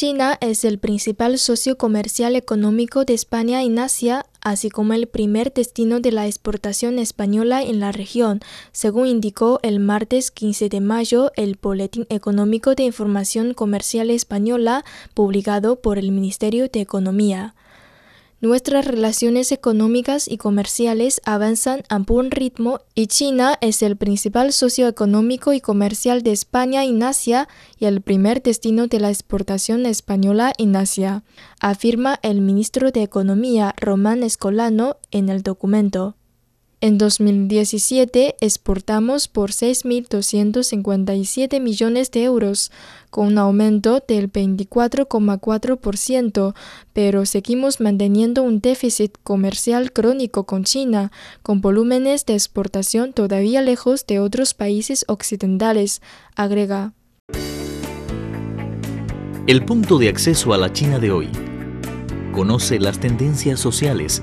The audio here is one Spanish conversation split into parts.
China es el principal socio comercial económico de España en Asia, así como el primer destino de la exportación española en la región, según indicó el martes 15 de mayo el Boletín Económico de Información Comercial Española, publicado por el Ministerio de Economía. Nuestras relaciones económicas y comerciales avanzan a buen ritmo y China es el principal socio económico y comercial de España en Asia y el primer destino de la exportación española en Asia, afirma el ministro de Economía Román Escolano en el documento. En 2017 exportamos por 6.257 millones de euros, con un aumento del 24,4%, pero seguimos manteniendo un déficit comercial crónico con China, con volúmenes de exportación todavía lejos de otros países occidentales, agrega. El punto de acceso a la China de hoy. Conoce las tendencias sociales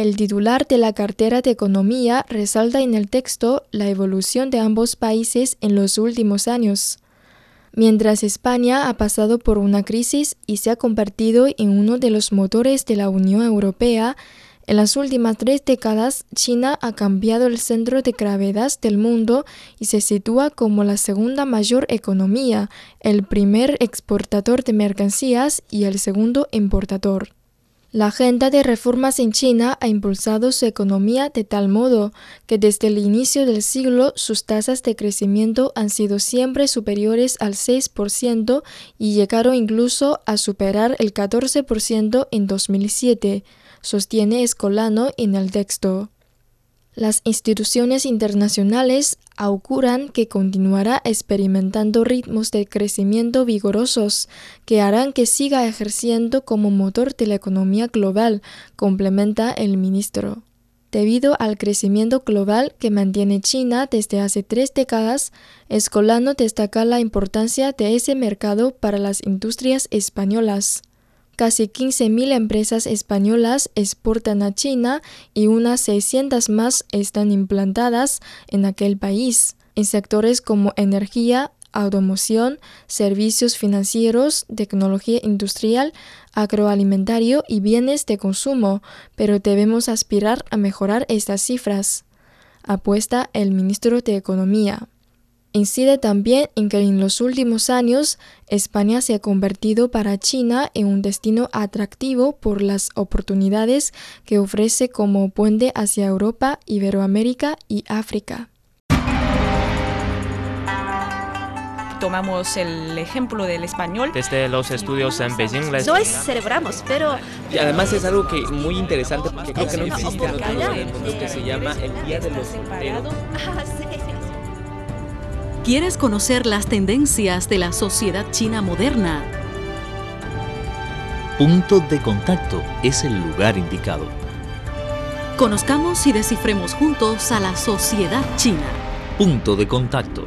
El titular de la cartera de Economía resalta en el texto la evolución de ambos países en los últimos años. Mientras España ha pasado por una crisis y se ha convertido en uno de los motores de la Unión Europea, en las últimas tres décadas China ha cambiado el centro de gravedad del mundo y se sitúa como la segunda mayor economía, el primer exportador de mercancías y el segundo importador. La agenda de reformas en China ha impulsado su economía de tal modo que desde el inicio del siglo sus tasas de crecimiento han sido siempre superiores al 6% y llegaron incluso a superar el 14% en 2007, sostiene Escolano en el texto. Las instituciones internacionales auguran que continuará experimentando ritmos de crecimiento vigorosos que harán que siga ejerciendo como motor de la economía global, complementa el ministro. Debido al crecimiento global que mantiene China desde hace tres décadas, Escolano destaca la importancia de ese mercado para las industrias españolas. Casi 15.000 empresas españolas exportan a China y unas 600 más están implantadas en aquel país, en sectores como energía, automoción, servicios financieros, tecnología industrial, agroalimentario y bienes de consumo, pero debemos aspirar a mejorar estas cifras, apuesta el ministro de Economía. Incide también en que en los últimos años España se ha convertido para China en un destino atractivo por las oportunidades que ofrece como puente hacia Europa, Iberoamérica y África. tomamos el ejemplo del español. Desde los estudios en Beijing les... No es celebramos, pero... Y además es algo que muy interesante porque creo que no existe en otro lugar del mundo que se llama el Día de los Solteros. ¿Quieres conocer las tendencias de la sociedad china moderna? Punto de contacto es el lugar indicado. Conozcamos y descifremos juntos a la sociedad china. Punto de contacto.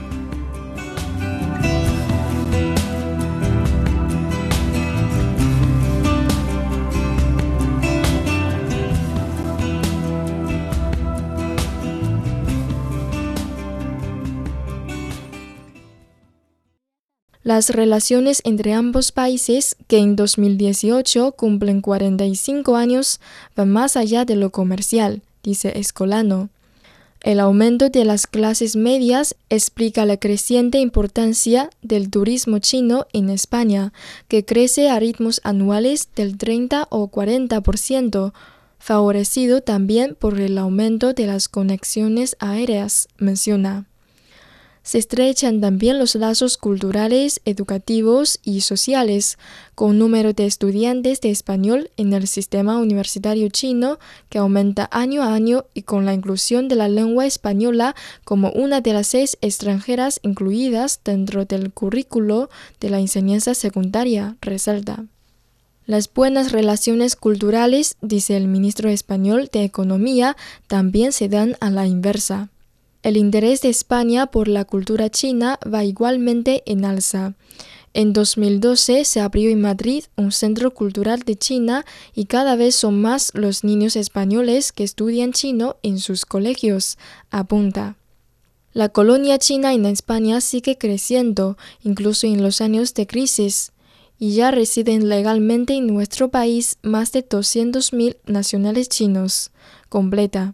Las relaciones entre ambos países, que en 2018 cumplen 45 años, van más allá de lo comercial, dice Escolano. El aumento de las clases medias explica la creciente importancia del turismo chino en España, que crece a ritmos anuales del 30 o 40%, favorecido también por el aumento de las conexiones aéreas, menciona. Se estrechan también los lazos culturales, educativos y sociales, con un número de estudiantes de español en el sistema universitario chino que aumenta año a año y con la inclusión de la lengua española como una de las seis extranjeras incluidas dentro del currículo de la enseñanza secundaria, resalta. Las buenas relaciones culturales, dice el ministro español de Economía, también se dan a la inversa. El interés de España por la cultura china va igualmente en alza. En 2012 se abrió en Madrid un centro cultural de China y cada vez son más los niños españoles que estudian chino en sus colegios, apunta. La colonia china en España sigue creciendo, incluso en los años de crisis, y ya residen legalmente en nuestro país más de 200.000 nacionales chinos. Completa.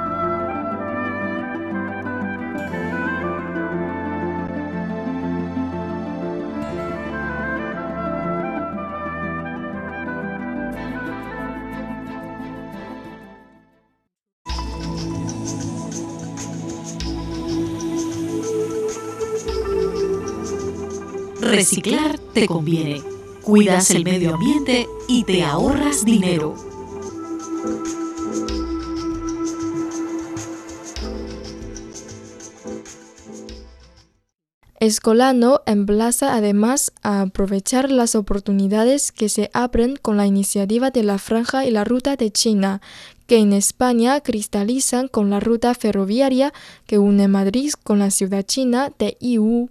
Reciclar te conviene. Cuidas el medio ambiente y te ahorras dinero. Escolano emplaza además a aprovechar las oportunidades que se abren con la iniciativa de la Franja y la Ruta de China, que en España cristalizan con la ruta ferroviaria que une Madrid con la ciudad china de Yiwu.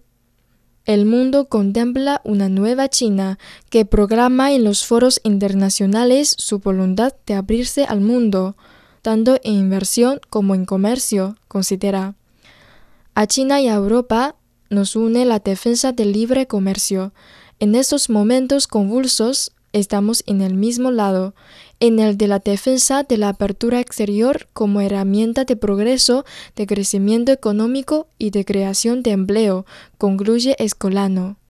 El mundo contempla una nueva China que programa en los foros internacionales su voluntad de abrirse al mundo, tanto en inversión como en comercio, considera. A China y a Europa nos une la defensa del libre comercio. En estos momentos convulsos estamos en el mismo lado en el de la defensa de la apertura exterior como herramienta de progreso, de crecimiento económico y de creación de empleo, concluye Escolano.